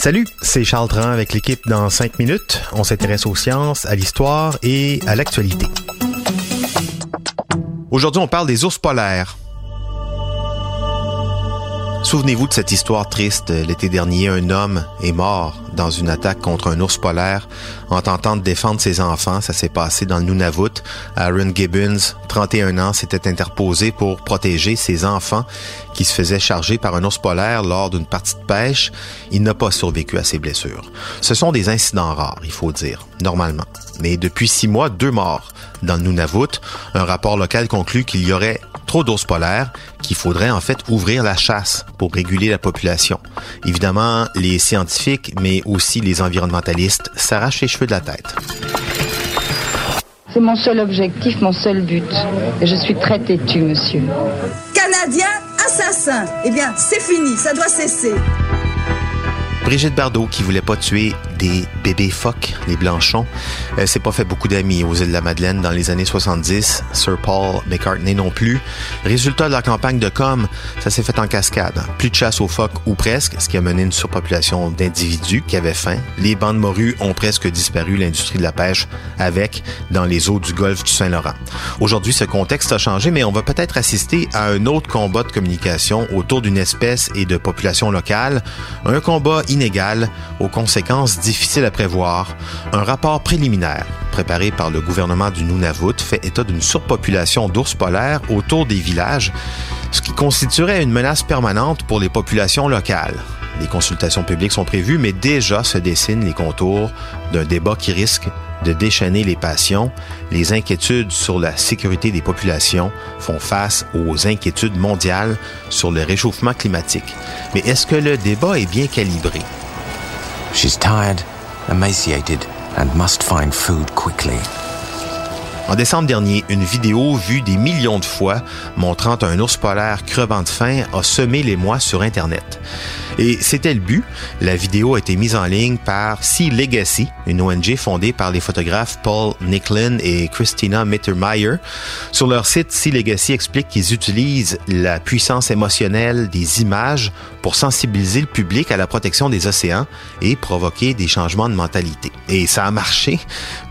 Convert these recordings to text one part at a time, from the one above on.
Salut, c'est Charles Dran avec l'équipe dans 5 minutes. On s'intéresse aux sciences, à l'histoire et à l'actualité. Aujourd'hui, on parle des ours polaires. Souvenez-vous de cette histoire triste. L'été dernier, un homme est mort dans une attaque contre un ours polaire en tentant de défendre ses enfants. Ça s'est passé dans le Nunavut. Aaron Gibbons, 31 ans, s'était interposé pour protéger ses enfants qui se faisaient charger par un ours polaire lors d'une partie de pêche. Il n'a pas survécu à ses blessures. Ce sont des incidents rares, il faut dire, normalement. Mais depuis six mois, deux morts dans le Nunavut. Un rapport local conclut qu'il y aurait trop d'ours polaires, qu'il faudrait en fait ouvrir la chasse pour réguler la population. Évidemment, les scientifiques, mais aussi les environnementalistes s'arrachent les cheveux de la tête. C'est mon seul objectif, mon seul but. Et je suis très têtu, monsieur. Canadien, assassin. Eh bien, c'est fini, ça doit cesser. Brigitte Bardot, qui voulait pas tuer des bébés phoques, les blanchons, elle s'est pas fait beaucoup d'amis aux îles de la Madeleine dans les années 70. Sir Paul McCartney non plus. Résultat de la campagne de com, ça s'est fait en cascade. Plus de chasse aux phoques ou presque, ce qui a mené une surpopulation d'individus qui avaient faim. Les bandes morues ont presque disparu, l'industrie de la pêche avec dans les eaux du golfe du Saint-Laurent. Aujourd'hui, ce contexte a changé, mais on va peut-être assister à un autre combat de communication autour d'une espèce et de population locale. Un combat inégal aux conséquences difficiles à prévoir. Un rapport préliminaire préparé par le gouvernement du Nunavut fait état d'une surpopulation d'ours polaires autour des villages, ce qui constituerait une menace permanente pour les populations locales. Les consultations publiques sont prévues, mais déjà se dessinent les contours d'un débat qui risque de déchaîner les passions. Les inquiétudes sur la sécurité des populations font face aux inquiétudes mondiales sur le réchauffement climatique. Mais est-ce que le débat est bien calibré? She's tired, emaciated, and must find food quickly. En décembre dernier, une vidéo vue des millions de fois montrant un ours polaire crevant de faim a semé les mois sur Internet. Et c'était le but. La vidéo a été mise en ligne par Sea Legacy, une ONG fondée par les photographes Paul Nicklin et Christina Mittermeier. Sur leur site, Sea Legacy explique qu'ils utilisent la puissance émotionnelle des images pour sensibiliser le public à la protection des océans et provoquer des changements de mentalité. Et ça a marché,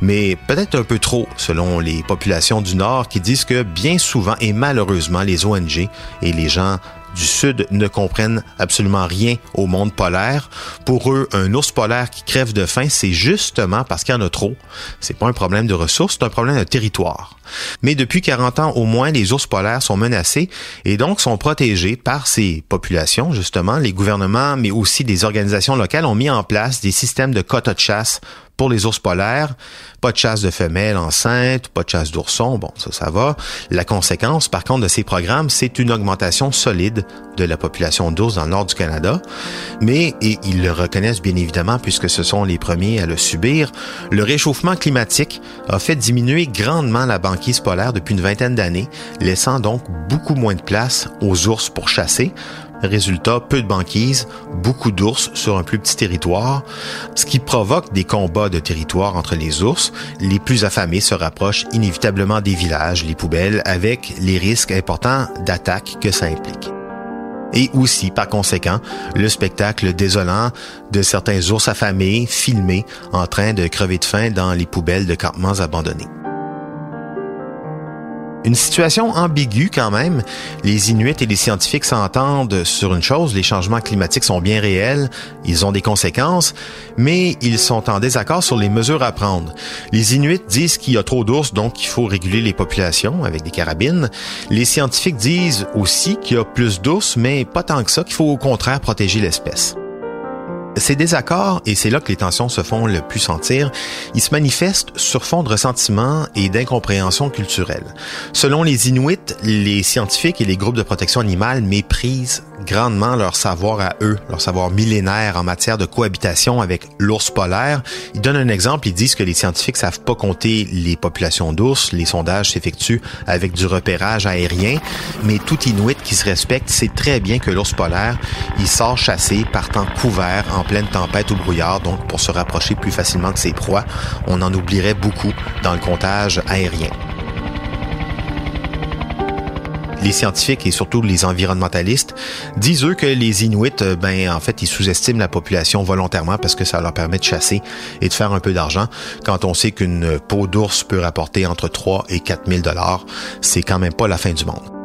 mais peut-être un peu trop selon les populations du Nord qui disent que bien souvent et malheureusement les ONG et les gens du Sud ne comprennent absolument rien au monde polaire. Pour eux, un ours polaire qui crève de faim, c'est justement parce qu'il y en a trop. C'est pas un problème de ressources, c'est un problème de territoire. Mais depuis 40 ans au moins, les ours polaires sont menacés et donc sont protégés par ces populations, justement. Les gouvernements, mais aussi des organisations locales ont mis en place des systèmes de quotas de chasse pour les ours polaires. Pas de chasse de femelles enceintes, pas de chasse d'oursons, bon, ça, ça va. La conséquence, par contre, de ces programmes, c'est une augmentation solide de la population d'ours dans le nord du Canada. Mais, et ils le reconnaissent bien évidemment puisque ce sont les premiers à le subir, le réchauffement climatique a fait diminuer grandement la banquise polaire depuis une vingtaine d'années, laissant donc beaucoup moins de place aux ours pour chasser. Résultat, peu de banquise, beaucoup d'ours sur un plus petit territoire, ce qui provoque des combats de territoire entre les ours. Les plus affamés se rapprochent inévitablement des villages, les poubelles, avec les risques importants d'attaque que ça implique. Et aussi, par conséquent, le spectacle désolant de certains ours affamés, filmés, en train de crever de faim dans les poubelles de campements abandonnés. Une situation ambiguë quand même. Les Inuits et les scientifiques s'entendent sur une chose, les changements climatiques sont bien réels, ils ont des conséquences, mais ils sont en désaccord sur les mesures à prendre. Les Inuits disent qu'il y a trop d'ours, donc il faut réguler les populations avec des carabines. Les scientifiques disent aussi qu'il y a plus d'ours, mais pas tant que ça, qu'il faut au contraire protéger l'espèce. Ces désaccords, et c'est là que les tensions se font le plus sentir, ils se manifestent sur fond de ressentiment et d'incompréhension culturelle. Selon les Inuits, les scientifiques et les groupes de protection animale méprisent grandement leur savoir à eux, leur savoir millénaire en matière de cohabitation avec l'ours polaire. Ils donnent un exemple, ils disent que les scientifiques savent pas compter les populations d'ours, les sondages s'effectuent avec du repérage aérien, mais tout Inuit qui se respecte sait très bien que l'ours polaire, il sort chasser partant couvert en pleine tempête ou brouillard, donc pour se rapprocher plus facilement de ses proies. On en oublierait beaucoup dans le comptage aérien les scientifiques et surtout les environnementalistes disent eux que les Inuits, euh, ben en fait, ils sous-estiment la population volontairement parce que ça leur permet de chasser et de faire un peu d'argent. Quand on sait qu'une peau d'ours peut rapporter entre 3 et 4 000 dollars, c'est quand même pas la fin du monde.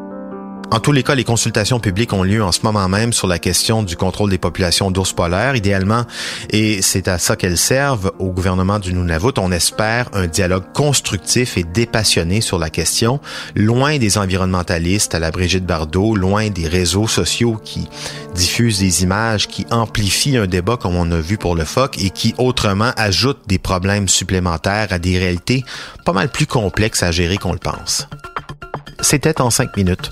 En tous les cas, les consultations publiques ont lieu en ce moment même sur la question du contrôle des populations d'ours polaires, idéalement, et c'est à ça qu'elles servent au gouvernement du Nunavut. On espère un dialogue constructif et dépassionné sur la question, loin des environnementalistes à la Brigitte Bardot, loin des réseaux sociaux qui diffusent des images qui amplifient un débat comme on a vu pour le phoque et qui autrement ajoutent des problèmes supplémentaires à des réalités pas mal plus complexes à gérer qu'on le pense. C'était en 5 minutes.